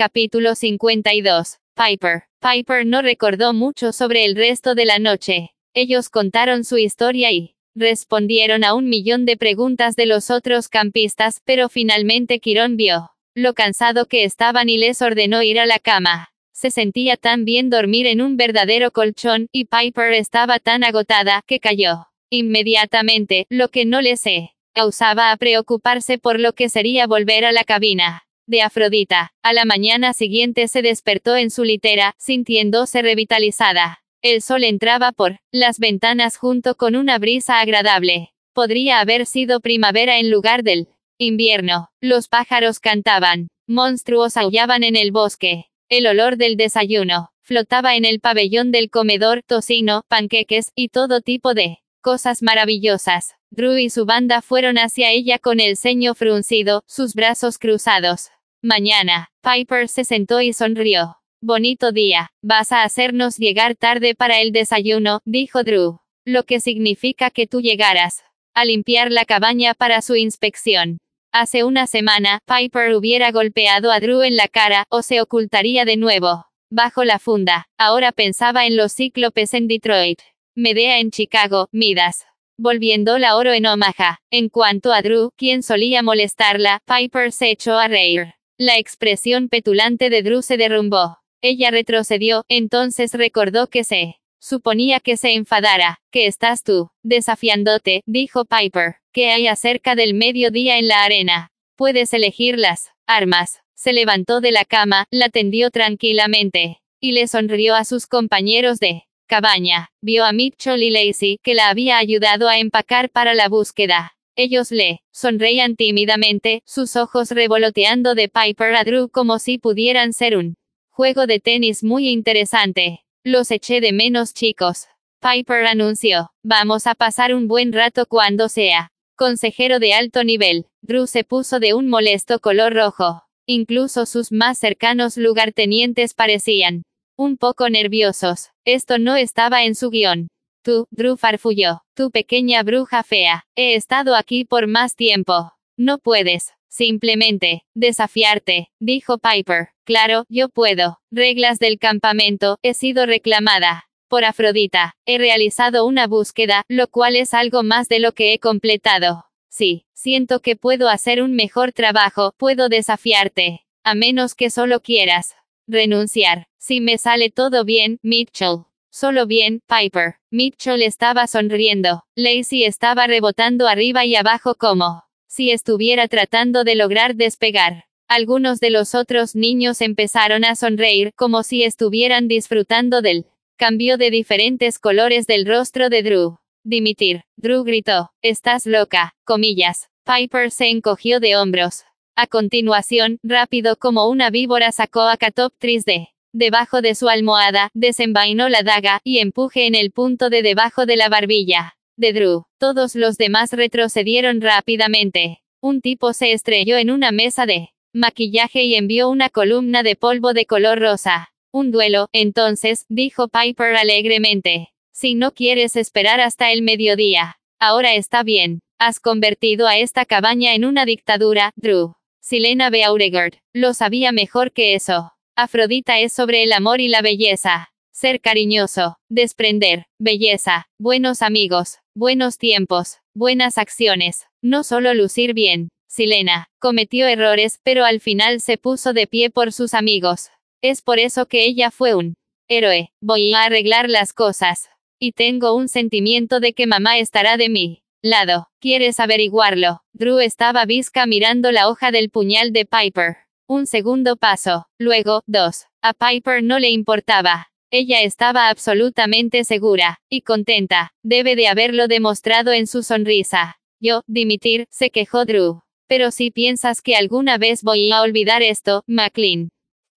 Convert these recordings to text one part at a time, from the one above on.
Capítulo 52. Piper. Piper no recordó mucho sobre el resto de la noche. Ellos contaron su historia y respondieron a un millón de preguntas de los otros campistas, pero finalmente Quirón vio lo cansado que estaban y les ordenó ir a la cama. Se sentía tan bien dormir en un verdadero colchón, y Piper estaba tan agotada que cayó inmediatamente, lo que no le sé. Causaba a preocuparse por lo que sería volver a la cabina de Afrodita. A la mañana siguiente se despertó en su litera, sintiéndose revitalizada. El sol entraba por las ventanas junto con una brisa agradable. Podría haber sido primavera en lugar del invierno. Los pájaros cantaban. Monstruos aullaban en el bosque. El olor del desayuno flotaba en el pabellón del comedor, tocino, panqueques, y todo tipo de cosas maravillosas. Drew y su banda fueron hacia ella con el ceño fruncido, sus brazos cruzados. Mañana, Piper se sentó y sonrió. Bonito día, vas a hacernos llegar tarde para el desayuno, dijo Drew. Lo que significa que tú llegaras a limpiar la cabaña para su inspección. Hace una semana, Piper hubiera golpeado a Drew en la cara, o se ocultaría de nuevo. Bajo la funda, ahora pensaba en los cíclopes en Detroit. Medea en Chicago, Midas. Volviendo la oro en Omaha. En cuanto a Drew, quien solía molestarla, Piper se echó a reír. La expresión petulante de Drew se derrumbó. Ella retrocedió, entonces recordó que se suponía que se enfadara. ¿Qué estás tú? Desafiándote, dijo Piper. ¿Qué hay acerca del mediodía en la arena? Puedes elegir las armas. Se levantó de la cama, la tendió tranquilamente, y le sonrió a sus compañeros de cabaña. Vio a Mitchell y Lacey, que la había ayudado a empacar para la búsqueda. Ellos le sonreían tímidamente, sus ojos revoloteando de Piper a Drew como si pudieran ser un juego de tenis muy interesante. Los eché de menos chicos. Piper anunció, vamos a pasar un buen rato cuando sea. Consejero de alto nivel, Drew se puso de un molesto color rojo. Incluso sus más cercanos lugartenientes parecían un poco nerviosos. Esto no estaba en su guion. Tú, Drew farfulló, tu pequeña bruja fea, he estado aquí por más tiempo. No puedes, simplemente, desafiarte, dijo Piper. Claro, yo puedo. Reglas del campamento, he sido reclamada. Por Afrodita, he realizado una búsqueda, lo cual es algo más de lo que he completado. Sí, siento que puedo hacer un mejor trabajo, puedo desafiarte. A menos que solo quieras renunciar. Si me sale todo bien, Mitchell. Solo bien, Piper. Mitchell estaba sonriendo. Lacey estaba rebotando arriba y abajo como si estuviera tratando de lograr despegar. Algunos de los otros niños empezaron a sonreír como si estuvieran disfrutando del cambio de diferentes colores del rostro de Drew. Dimitir. Drew gritó. Estás loca, comillas. Piper se encogió de hombros. A continuación, rápido como una víbora sacó a Catoptris de Debajo de su almohada, desenvainó la daga, y empuje en el punto de debajo de la barbilla de Drew. Todos los demás retrocedieron rápidamente. Un tipo se estrelló en una mesa de maquillaje y envió una columna de polvo de color rosa. Un duelo, entonces, dijo Piper alegremente. Si no quieres esperar hasta el mediodía. Ahora está bien. Has convertido a esta cabaña en una dictadura, Drew. Silena Beauregard. Lo sabía mejor que eso. Afrodita es sobre el amor y la belleza. Ser cariñoso, desprender, belleza, buenos amigos, buenos tiempos, buenas acciones, no solo lucir bien. Silena, cometió errores, pero al final se puso de pie por sus amigos. Es por eso que ella fue un héroe. Voy a arreglar las cosas. Y tengo un sentimiento de que mamá estará de mí lado. ¿Quieres averiguarlo? Drew estaba visca mirando la hoja del puñal de Piper. Un segundo paso, luego, dos. A Piper no le importaba. Ella estaba absolutamente segura, y contenta, debe de haberlo demostrado en su sonrisa. Yo, dimitir, se quejó Drew. Pero si piensas que alguna vez voy a olvidar esto, McLean.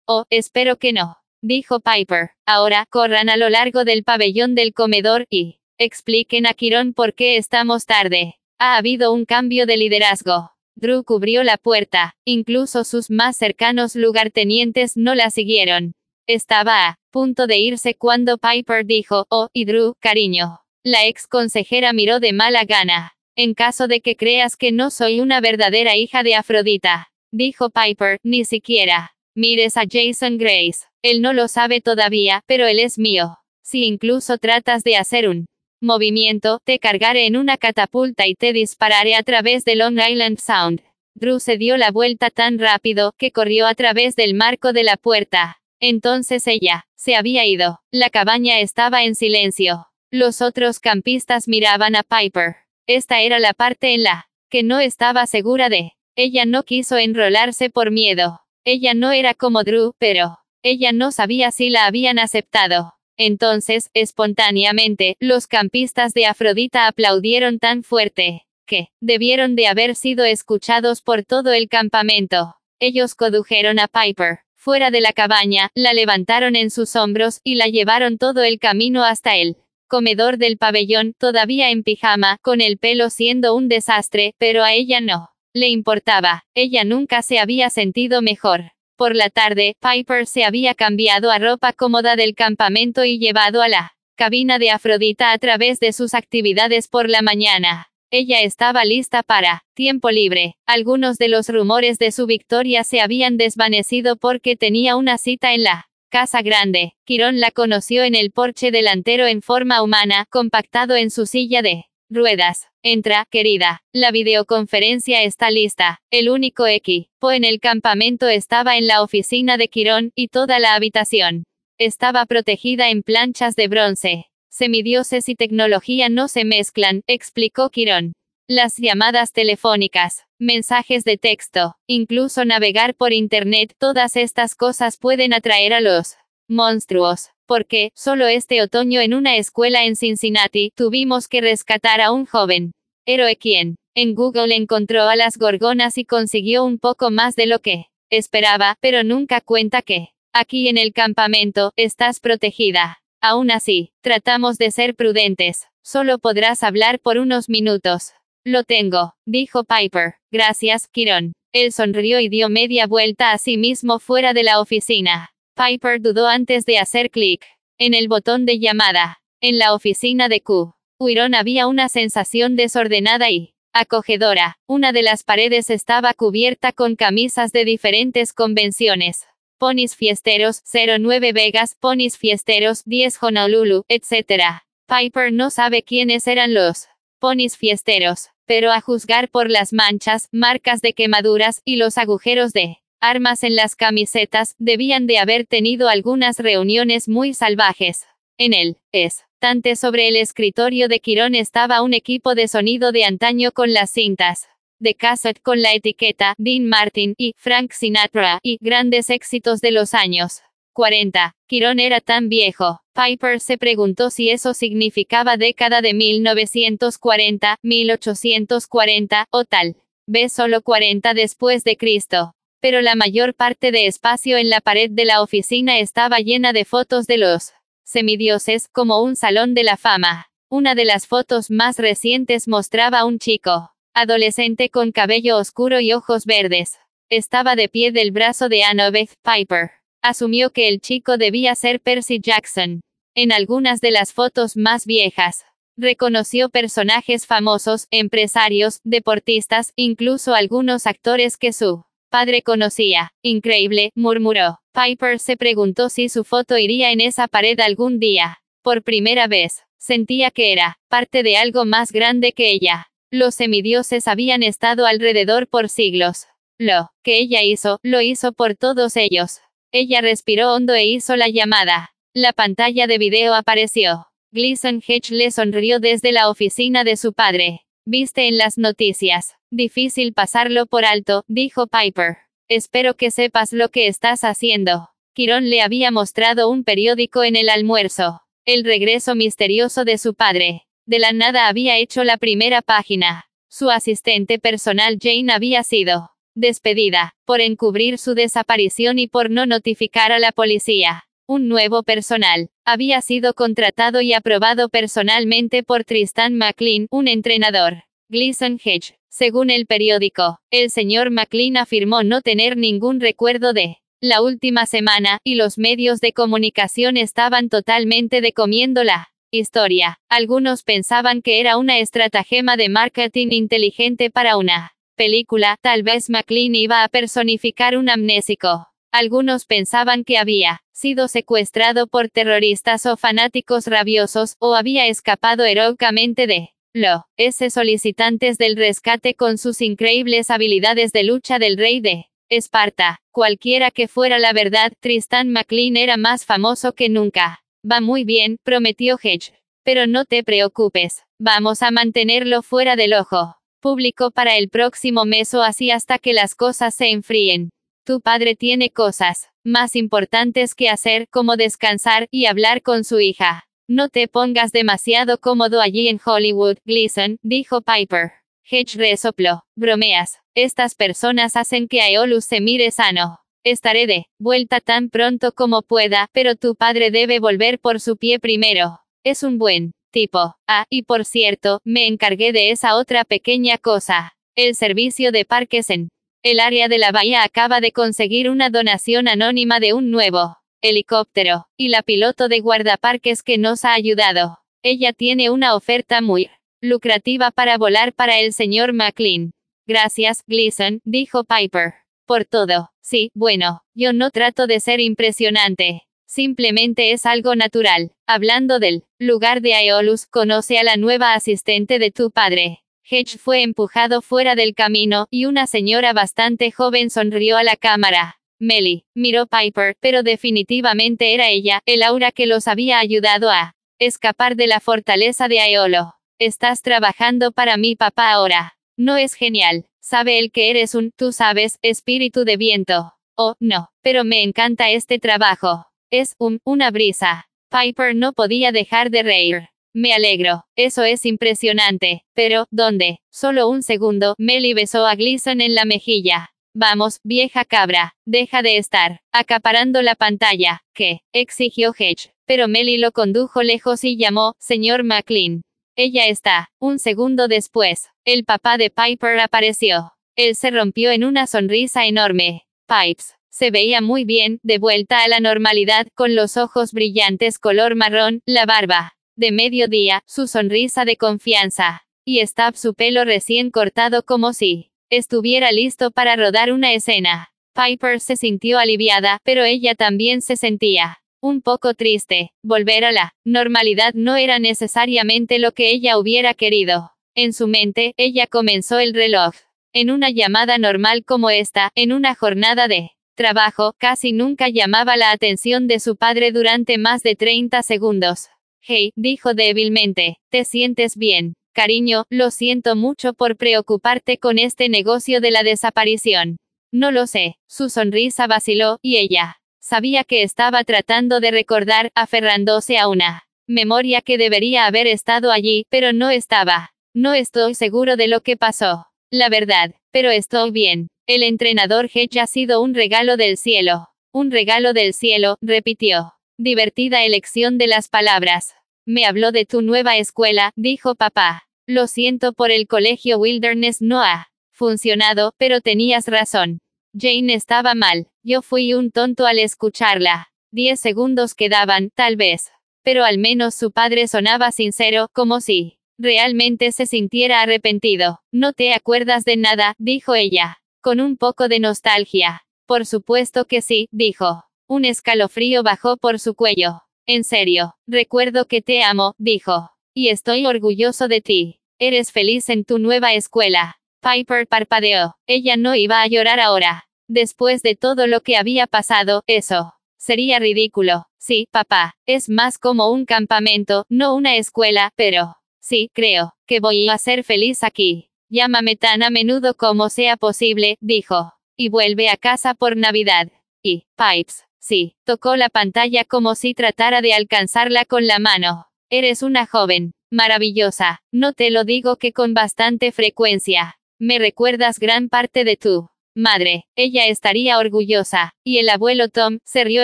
Oh, espero que no. Dijo Piper. Ahora, corran a lo largo del pabellón del comedor y expliquen a Quirón por qué estamos tarde. Ha habido un cambio de liderazgo. Drew cubrió la puerta, incluso sus más cercanos lugartenientes no la siguieron. Estaba a punto de irse cuando Piper dijo, oh, y Drew, cariño. La ex consejera miró de mala gana. En caso de que creas que no soy una verdadera hija de Afrodita, dijo Piper, ni siquiera Mires a Jason Grace. Él no lo sabe todavía, pero él es mío. Si incluso tratas de hacer un movimiento, te cargaré en una catapulta y te dispararé a través de Long Island Sound. Drew se dio la vuelta tan rápido que corrió a través del marco de la puerta. Entonces ella se había ido. La cabaña estaba en silencio. Los otros campistas miraban a Piper. Esta era la parte en la que no estaba segura de. Ella no quiso enrolarse por miedo. Ella no era como Drew, pero ella no sabía si la habían aceptado. Entonces, espontáneamente, los campistas de Afrodita aplaudieron tan fuerte que debieron de haber sido escuchados por todo el campamento. Ellos condujeron a Piper fuera de la cabaña, la levantaron en sus hombros y la llevaron todo el camino hasta el comedor del pabellón, todavía en pijama, con el pelo siendo un desastre, pero a ella no le importaba. Ella nunca se había sentido mejor. Por la tarde, Piper se había cambiado a ropa cómoda del campamento y llevado a la cabina de Afrodita a través de sus actividades por la mañana. Ella estaba lista para tiempo libre. Algunos de los rumores de su victoria se habían desvanecido porque tenía una cita en la casa grande. Quirón la conoció en el porche delantero en forma humana, compactado en su silla de ruedas. Entra, querida. La videoconferencia está lista. El único equipo en el campamento estaba en la oficina de Quirón, y toda la habitación estaba protegida en planchas de bronce. Semidioses y tecnología no se mezclan, explicó Quirón. Las llamadas telefónicas, mensajes de texto, incluso navegar por Internet, todas estas cosas pueden atraer a los monstruos. Porque, solo este otoño en una escuela en Cincinnati, tuvimos que rescatar a un joven héroe quien, en Google encontró a las gorgonas y consiguió un poco más de lo que esperaba, pero nunca cuenta que, aquí en el campamento, estás protegida. Aún así, tratamos de ser prudentes. Solo podrás hablar por unos minutos. Lo tengo, dijo Piper. Gracias, Kiron. Él sonrió y dio media vuelta a sí mismo fuera de la oficina. Piper dudó antes de hacer clic en el botón de llamada. En la oficina de Q. Huirón había una sensación desordenada y acogedora. Una de las paredes estaba cubierta con camisas de diferentes convenciones ponis fiesteros, 09 Vegas, ponis fiesteros, 10 Honolulu, etc. Piper no sabe quiénes eran los ponis fiesteros, pero a juzgar por las manchas, marcas de quemaduras, y los agujeros de armas en las camisetas, debían de haber tenido algunas reuniones muy salvajes. En el estante sobre el escritorio de Quirón estaba un equipo de sonido de antaño con las cintas de cassette con la etiqueta Dean Martin y Frank Sinatra y grandes éxitos de los años 40. Quirón era tan viejo. Piper se preguntó si eso significaba década de 1940, 1840 o tal vez solo 40 después de Cristo. Pero la mayor parte de espacio en la pared de la oficina estaba llena de fotos de los semidioses, como un salón de la fama. Una de las fotos más recientes mostraba a un chico adolescente con cabello oscuro y ojos verdes. Estaba de pie del brazo de Annabeth Piper. Asumió que el chico debía ser Percy Jackson. En algunas de las fotos más viejas, reconoció personajes famosos, empresarios, deportistas, incluso algunos actores que su padre conocía. Increíble, murmuró. Piper se preguntó si su foto iría en esa pared algún día. Por primera vez, sentía que era parte de algo más grande que ella. Los semidioses habían estado alrededor por siglos. Lo que ella hizo, lo hizo por todos ellos. Ella respiró hondo e hizo la llamada. La pantalla de video apareció. Gleason Hedge le sonrió desde la oficina de su padre. Viste en las noticias. Difícil pasarlo por alto, dijo Piper. Espero que sepas lo que estás haciendo. Quirón le había mostrado un periódico en el almuerzo. El regreso misterioso de su padre. De la nada había hecho la primera página. Su asistente personal Jane había sido despedida, por encubrir su desaparición y por no notificar a la policía. Un nuevo personal había sido contratado y aprobado personalmente por Tristan McLean, un entrenador. Gleason Hedge. Según el periódico, el señor McLean afirmó no tener ningún recuerdo de la última semana, y los medios de comunicación estaban totalmente decomiéndola. Historia. Algunos pensaban que era una estratagema de marketing inteligente para una película, tal vez McLean iba a personificar un amnésico. Algunos pensaban que había sido secuestrado por terroristas o fanáticos rabiosos, o había escapado heroicamente de lo ese solicitantes del rescate con sus increíbles habilidades de lucha del rey de Esparta. Cualquiera que fuera la verdad, Tristan McLean era más famoso que nunca. Va muy bien, prometió Hedge. Pero no te preocupes, vamos a mantenerlo fuera del ojo público para el próximo mes o así hasta que las cosas se enfríen. Tu padre tiene cosas más importantes que hacer, como descansar y hablar con su hija. No te pongas demasiado cómodo allí en Hollywood, Gleason, dijo Piper. Hedge resopló. Bromeas. Estas personas hacen que Aeolus se mire sano. Estaré de vuelta tan pronto como pueda, pero tu padre debe volver por su pie primero. Es un buen tipo. Ah, y por cierto, me encargué de esa otra pequeña cosa. El servicio de parques en el área de la bahía acaba de conseguir una donación anónima de un nuevo helicóptero, y la piloto de guardaparques que nos ha ayudado. Ella tiene una oferta muy lucrativa para volar para el señor McLean. Gracias, Gleason, dijo Piper. Por todo. Sí, bueno, yo no trato de ser impresionante. Simplemente es algo natural. Hablando del lugar de Aeolus, conoce a la nueva asistente de tu padre. Hedge fue empujado fuera del camino, y una señora bastante joven sonrió a la cámara. Melly, miró Piper, pero definitivamente era ella, el aura que los había ayudado a escapar de la fortaleza de Aeolo. Estás trabajando para mi papá ahora. No es genial. Sabe él que eres un, tú sabes, espíritu de viento. Oh, no, pero me encanta este trabajo. Es un, una brisa. Piper no podía dejar de reír. Me alegro, eso es impresionante. Pero, ¿dónde? Solo un segundo, Melly besó a Gleason en la mejilla. Vamos, vieja cabra, deja de estar acaparando la pantalla, ¿qué? exigió Hedge. Pero Melly lo condujo lejos y llamó, señor McLean. Ella está. Un segundo después, el papá de Piper apareció. Él se rompió en una sonrisa enorme. Pipes, se veía muy bien, de vuelta a la normalidad, con los ojos brillantes color marrón, la barba de mediodía, su sonrisa de confianza. Y Stab su pelo recién cortado como si estuviera listo para rodar una escena. Piper se sintió aliviada, pero ella también se sentía un poco triste. Volver a la normalidad no era necesariamente lo que ella hubiera querido. En su mente, ella comenzó el reloj. En una llamada normal como esta, en una jornada de trabajo, casi nunca llamaba la atención de su padre durante más de 30 segundos. Hey, dijo débilmente, ¿te sientes bien? Cariño, lo siento mucho por preocuparte con este negocio de la desaparición. No lo sé, su sonrisa vaciló, y ella sabía que estaba tratando de recordar, aferrándose a una memoria que debería haber estado allí, pero no estaba. No estoy seguro de lo que pasó. La verdad, pero estoy bien. El entrenador Hedge ha sido un regalo del cielo. Un regalo del cielo, repitió. Divertida elección de las palabras. Me habló de tu nueva escuela, dijo papá. Lo siento por el colegio Wilderness no ha funcionado, pero tenías razón. Jane estaba mal. Yo fui un tonto al escucharla. Diez segundos quedaban, tal vez. Pero al menos su padre sonaba sincero, como si realmente se sintiera arrepentido. No te acuerdas de nada, dijo ella con un poco de nostalgia. Por supuesto que sí, dijo. Un escalofrío bajó por su cuello. En serio, recuerdo que te amo, dijo. Y estoy orgulloso de ti. Eres feliz en tu nueva escuela. Piper parpadeó. Ella no iba a llorar ahora. Después de todo lo que había pasado, eso. Sería ridículo. Sí, papá. Es más como un campamento, no una escuela, pero. Sí, creo, que voy a ser feliz aquí. Llámame tan a menudo como sea posible, dijo. Y vuelve a casa por Navidad. Y, Pipes, sí, tocó la pantalla como si tratara de alcanzarla con la mano. Eres una joven, maravillosa, no te lo digo que con bastante frecuencia. Me recuerdas gran parte de tu madre, ella estaría orgullosa. Y el abuelo Tom, se rió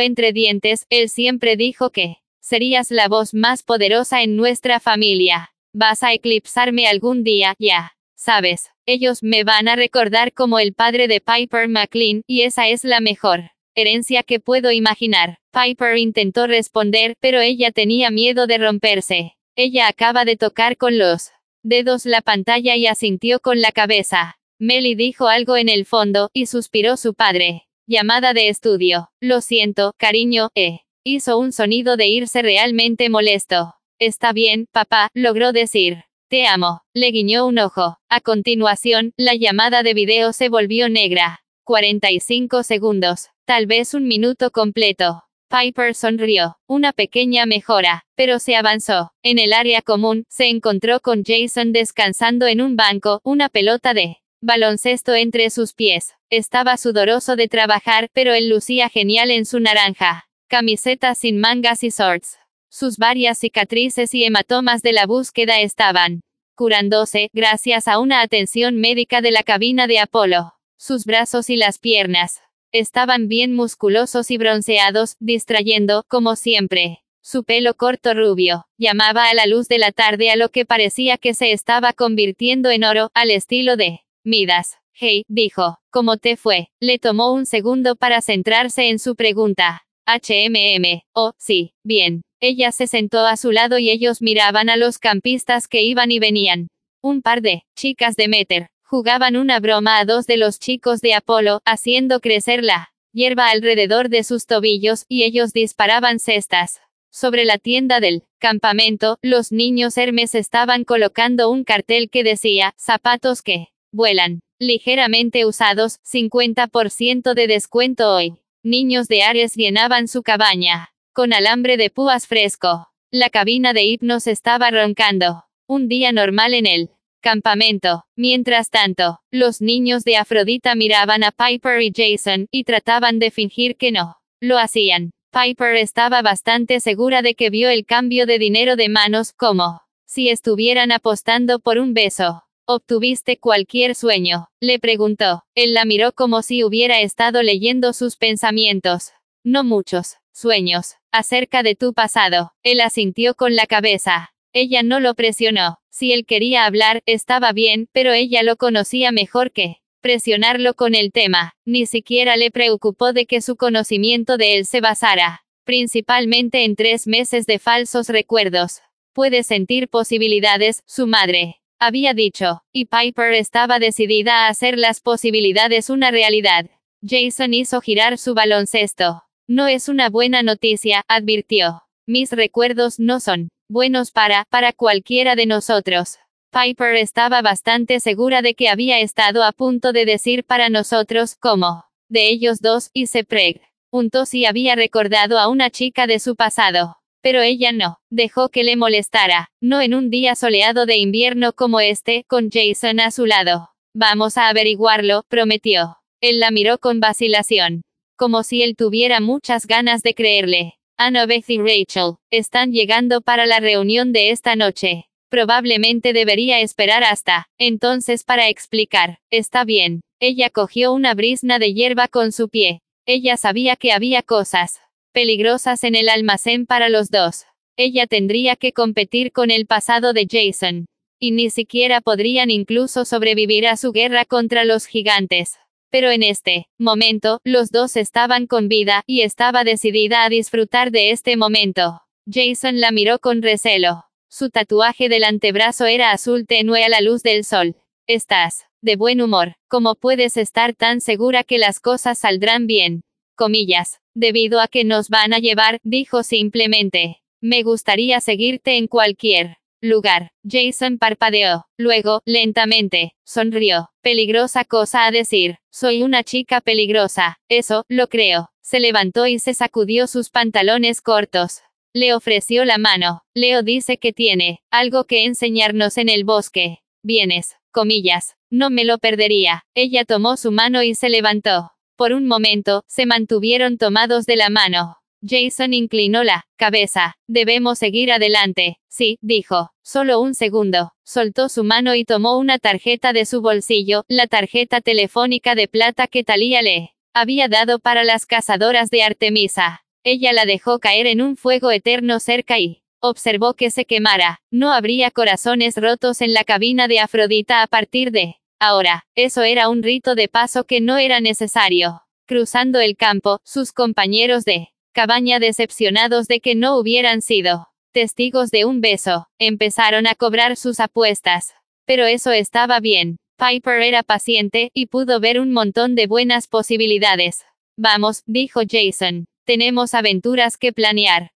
entre dientes, él siempre dijo que serías la voz más poderosa en nuestra familia. Vas a eclipsarme algún día, ya. Sabes, ellos me van a recordar como el padre de Piper McLean, y esa es la mejor herencia que puedo imaginar. Piper intentó responder, pero ella tenía miedo de romperse. Ella acaba de tocar con los dedos la pantalla y asintió con la cabeza. Melly dijo algo en el fondo, y suspiró su padre. Llamada de estudio. Lo siento, cariño, eh. Hizo un sonido de irse realmente molesto. Está bien, papá, logró decir. Te amo. Le guiñó un ojo. A continuación, la llamada de video se volvió negra. 45 segundos. Tal vez un minuto completo. Piper sonrió. Una pequeña mejora, pero se avanzó. En el área común, se encontró con Jason descansando en un banco, una pelota de baloncesto entre sus pies. Estaba sudoroso de trabajar, pero él lucía genial en su naranja. Camiseta sin mangas y shorts. Sus varias cicatrices y hematomas de la búsqueda estaban curándose, gracias a una atención médica de la cabina de Apolo. Sus brazos y las piernas estaban bien musculosos y bronceados, distrayendo, como siempre. Su pelo corto rubio, llamaba a la luz de la tarde a lo que parecía que se estaba convirtiendo en oro, al estilo de Midas. Hey, dijo, ¿cómo te fue? Le tomó un segundo para centrarse en su pregunta. HMM. Oh, sí, bien. Ella se sentó a su lado y ellos miraban a los campistas que iban y venían. Un par de chicas de Meter jugaban una broma a dos de los chicos de Apolo, haciendo crecer la hierba alrededor de sus tobillos, y ellos disparaban cestas. Sobre la tienda del campamento, los niños Hermes estaban colocando un cartel que decía, zapatos que vuelan ligeramente usados, 50% de descuento hoy. Niños de Ares llenaban su cabaña, con alambre de púas fresco. La cabina de hipnos estaba roncando. Un día normal en el campamento. Mientras tanto, los niños de Afrodita miraban a Piper y Jason, y trataban de fingir que no. Lo hacían. Piper estaba bastante segura de que vio el cambio de dinero de manos, como si estuvieran apostando por un beso. ¿Obtuviste cualquier sueño? Le preguntó. Él la miró como si hubiera estado leyendo sus pensamientos. No muchos sueños. Acerca de tu pasado. Él asintió con la cabeza. Ella no lo presionó. Si él quería hablar, estaba bien, pero ella lo conocía mejor que presionarlo con el tema. Ni siquiera le preocupó de que su conocimiento de él se basara principalmente en tres meses de falsos recuerdos. Puede sentir posibilidades, su madre había dicho, y Piper estaba decidida a hacer las posibilidades una realidad. Jason hizo girar su baloncesto. No es una buena noticia, advirtió. Mis recuerdos no son buenos para, para cualquiera de nosotros. Piper estaba bastante segura de que había estado a punto de decir para nosotros, como, de ellos dos, y se preguntó si había recordado a una chica de su pasado. Pero ella no, dejó que le molestara, no en un día soleado de invierno como este, con Jason a su lado. Vamos a averiguarlo, prometió. Él la miró con vacilación. Como si él tuviera muchas ganas de creerle. Annabeth y Rachel, están llegando para la reunión de esta noche. Probablemente debería esperar hasta entonces para explicar. Está bien. Ella cogió una brisna de hierba con su pie. Ella sabía que había cosas peligrosas en el almacén para los dos. Ella tendría que competir con el pasado de Jason. Y ni siquiera podrían incluso sobrevivir a su guerra contra los gigantes. Pero en este momento, los dos estaban con vida, y estaba decidida a disfrutar de este momento. Jason la miró con recelo. Su tatuaje del antebrazo era azul tenue a la luz del sol. Estás de buen humor. ¿Cómo puedes estar tan segura que las cosas saldrán bien? Comillas. Debido a que nos van a llevar, dijo simplemente. Me gustaría seguirte en cualquier lugar. Jason parpadeó. Luego, lentamente, sonrió. Peligrosa cosa a decir. Soy una chica peligrosa. Eso, lo creo. Se levantó y se sacudió sus pantalones cortos. Le ofreció la mano. Leo dice que tiene algo que enseñarnos en el bosque. Vienes, comillas. No me lo perdería. Ella tomó su mano y se levantó. Por un momento, se mantuvieron tomados de la mano. Jason inclinó la cabeza. Debemos seguir adelante. Sí, dijo. Solo un segundo. Soltó su mano y tomó una tarjeta de su bolsillo, la tarjeta telefónica de plata que Talía le había dado para las cazadoras de Artemisa. Ella la dejó caer en un fuego eterno cerca y observó que se quemara. No habría corazones rotos en la cabina de Afrodita a partir de Ahora, eso era un rito de paso que no era necesario. Cruzando el campo, sus compañeros de cabaña decepcionados de que no hubieran sido testigos de un beso, empezaron a cobrar sus apuestas. Pero eso estaba bien. Piper era paciente, y pudo ver un montón de buenas posibilidades. Vamos, dijo Jason. Tenemos aventuras que planear.